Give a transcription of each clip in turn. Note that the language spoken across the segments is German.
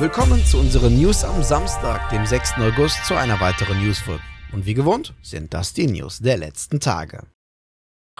Willkommen zu unseren News am Samstag, dem 6. August, zu einer weiteren Newsfolge. Und wie gewohnt sind das die News der letzten Tage.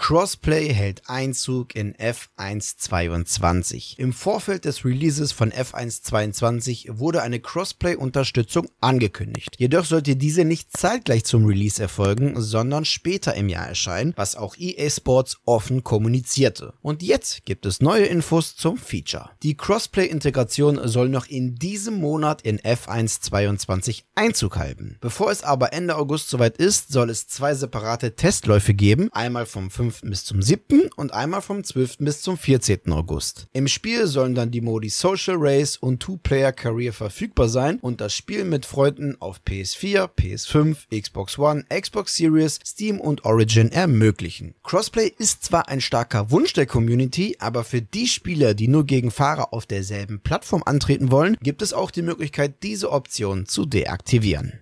Crossplay hält Einzug in F122. Im Vorfeld des Releases von F122 wurde eine Crossplay-Unterstützung angekündigt. Jedoch sollte diese nicht zeitgleich zum Release erfolgen, sondern später im Jahr erscheinen, was auch EA Sports offen kommunizierte. Und jetzt gibt es neue Infos zum Feature. Die Crossplay-Integration soll noch in diesem Monat in F122 Einzug halten. Bevor es aber Ende August soweit ist, soll es zwei separate Testläufe geben, einmal vom 5 bis zum 7. und einmal vom 12. bis zum 14. August. Im Spiel sollen dann die Modi Social Race und Two-Player Career verfügbar sein und das Spiel mit Freunden auf PS4, PS5, Xbox One, Xbox Series, Steam und Origin ermöglichen. Crossplay ist zwar ein starker Wunsch der Community, aber für die Spieler, die nur gegen Fahrer auf derselben Plattform antreten wollen, gibt es auch die Möglichkeit, diese Option zu deaktivieren.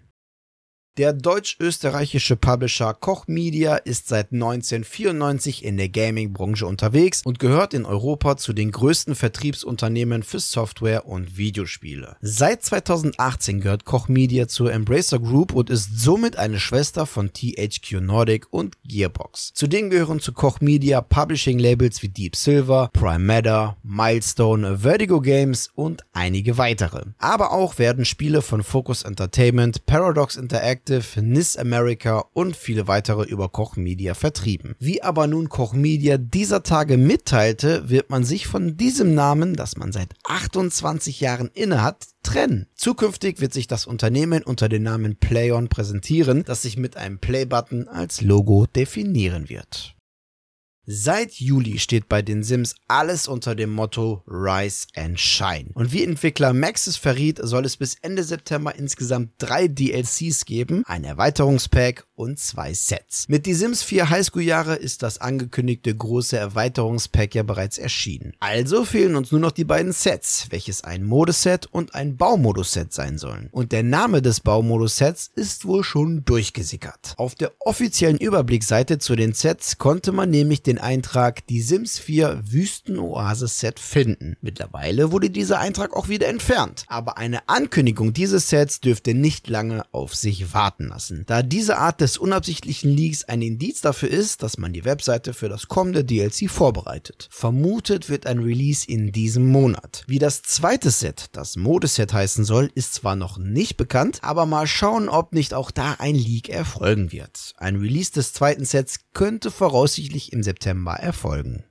Der deutsch-österreichische Publisher Koch Media ist seit 1994 in der Gaming-Branche unterwegs und gehört in Europa zu den größten Vertriebsunternehmen für Software und Videospiele. Seit 2018 gehört Koch Media zur Embracer Group und ist somit eine Schwester von THQ Nordic und Gearbox. Zudem gehören zu Koch Media Publishing-Labels wie Deep Silver, Prime Matter, Milestone, Vertigo Games und einige weitere. Aber auch werden Spiele von Focus Entertainment, Paradox Interactive, Interactive, NIS America und viele weitere über Koch Media vertrieben. Wie aber nun Koch Media dieser Tage mitteilte, wird man sich von diesem Namen, das man seit 28 Jahren innehat, trennen. Zukünftig wird sich das Unternehmen unter dem Namen PlayOn präsentieren, das sich mit einem Play-Button als Logo definieren wird. Seit Juli steht bei den Sims alles unter dem Motto Rise and Shine. Und wie Entwickler Maxis verriet, soll es bis Ende September insgesamt drei DLCs geben, ein Erweiterungspack und zwei Sets. Mit Die Sims 4 Highschool-Jahre ist das angekündigte große Erweiterungspack ja bereits erschienen. Also fehlen uns nur noch die beiden Sets, welches ein Modeset und ein Baumodus-Set sein sollen. Und der Name des Baumodus-Sets ist wohl schon durchgesickert. Auf der offiziellen Überblickseite zu den Sets konnte man nämlich den Eintrag Die Sims 4 Wüstenoasis-Set finden. Mittlerweile wurde dieser Eintrag auch wieder entfernt, aber eine Ankündigung dieses Sets dürfte nicht lange auf sich warten lassen, da diese Art des unabsichtlichen Leaks ein Indiz dafür ist, dass man die Webseite für das kommende DLC vorbereitet. Vermutet wird ein Release in diesem Monat. Wie das zweite Set, das Modeset heißen soll, ist zwar noch nicht bekannt, aber mal schauen, ob nicht auch da ein Leak erfolgen wird. Ein Release des zweiten Sets könnte voraussichtlich im September erfolgen.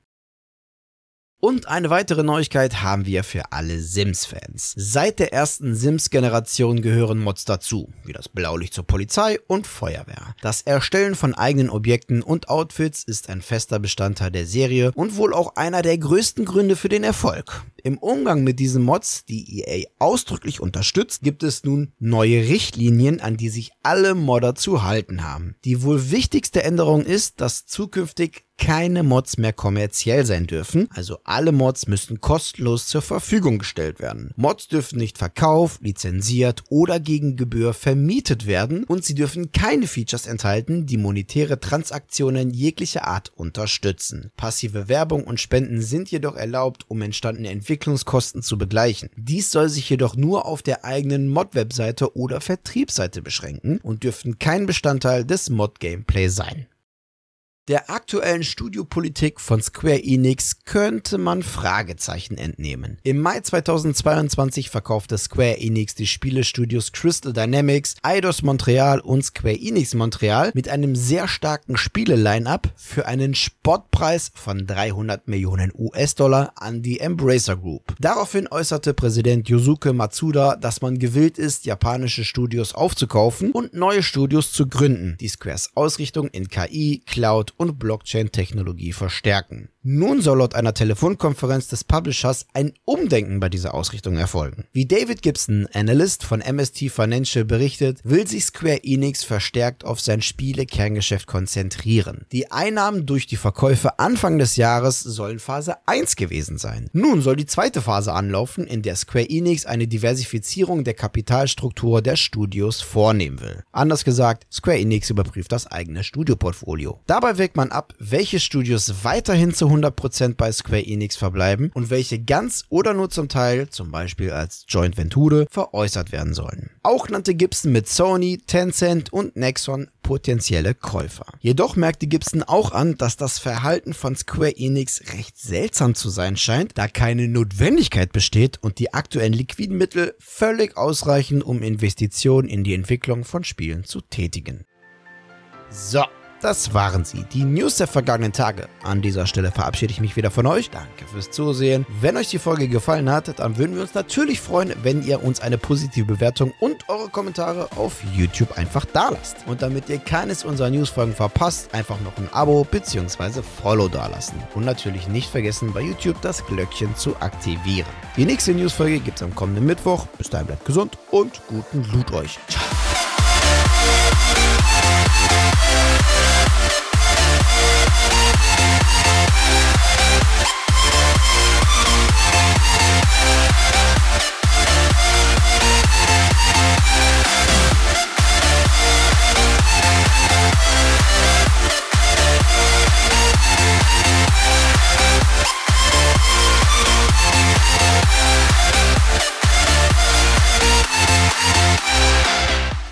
Und eine weitere Neuigkeit haben wir für alle Sims-Fans. Seit der ersten Sims-Generation gehören Mods dazu, wie das Blaulicht zur Polizei und Feuerwehr. Das Erstellen von eigenen Objekten und Outfits ist ein fester Bestandteil der Serie und wohl auch einer der größten Gründe für den Erfolg. Im Umgang mit diesen Mods, die EA ausdrücklich unterstützt, gibt es nun neue Richtlinien, an die sich alle Modder zu halten haben. Die wohl wichtigste Änderung ist, dass zukünftig keine Mods mehr kommerziell sein dürfen, also alle Mods müssen kostenlos zur Verfügung gestellt werden. Mods dürfen nicht verkauft, lizenziert oder gegen Gebühr vermietet werden und sie dürfen keine Features enthalten, die monetäre Transaktionen jeglicher Art unterstützen. Passive Werbung und Spenden sind jedoch erlaubt, um entstandene Entwicklungskosten zu begleichen. Dies soll sich jedoch nur auf der eigenen Mod-Webseite oder Vertriebsseite beschränken und dürfen kein Bestandteil des Mod-Gameplay sein. Der aktuellen Studiopolitik von Square Enix könnte man Fragezeichen entnehmen. Im Mai 2022 verkaufte Square Enix die Spielestudios Crystal Dynamics, Eidos Montreal und Square Enix Montreal mit einem sehr starken Spiele-Line-Up für einen Spottpreis von 300 Millionen US-Dollar an die Embracer Group. Daraufhin äußerte Präsident Yosuke Matsuda, dass man gewillt ist, japanische Studios aufzukaufen und neue Studios zu gründen, die Squares Ausrichtung in KI, Cloud und Blockchain-Technologie verstärken. Nun soll laut einer Telefonkonferenz des Publishers ein Umdenken bei dieser Ausrichtung erfolgen. Wie David Gibson, Analyst von MST Financial berichtet, will sich Square Enix verstärkt auf sein Spiele-Kerngeschäft konzentrieren. Die Einnahmen durch die Verkäufe Anfang des Jahres sollen Phase 1 gewesen sein. Nun soll die zweite Phase anlaufen, in der Square Enix eine Diversifizierung der Kapitalstruktur der Studios vornehmen will. Anders gesagt, Square Enix überprüft das eigene Studioportfolio. Dabei wägt man ab, welche Studios weiterhin zu 100% bei Square Enix verbleiben und welche ganz oder nur zum Teil, zum Beispiel als Joint Venture, veräußert werden sollen. Auch nannte Gibson mit Sony, Tencent und Nexon potenzielle Käufer. Jedoch merkte Gibson auch an, dass das Verhalten von Square Enix recht seltsam zu sein scheint, da keine Notwendigkeit besteht und die aktuellen liquiden Mittel völlig ausreichen, um Investitionen in die Entwicklung von Spielen zu tätigen. So, das waren sie, die News der vergangenen Tage. An dieser Stelle verabschiede ich mich wieder von euch. Danke fürs Zusehen. Wenn euch die Folge gefallen hat, dann würden wir uns natürlich freuen, wenn ihr uns eine positive Bewertung und eure Kommentare auf YouTube einfach da lasst. Und damit ihr keines unserer Newsfolgen verpasst, einfach noch ein Abo bzw. Follow dalassen. Und natürlich nicht vergessen, bei YouTube das Glöckchen zu aktivieren. Die nächste Newsfolge gibt es am kommenden Mittwoch. Bis dahin bleibt gesund und guten Loot euch. Ciao.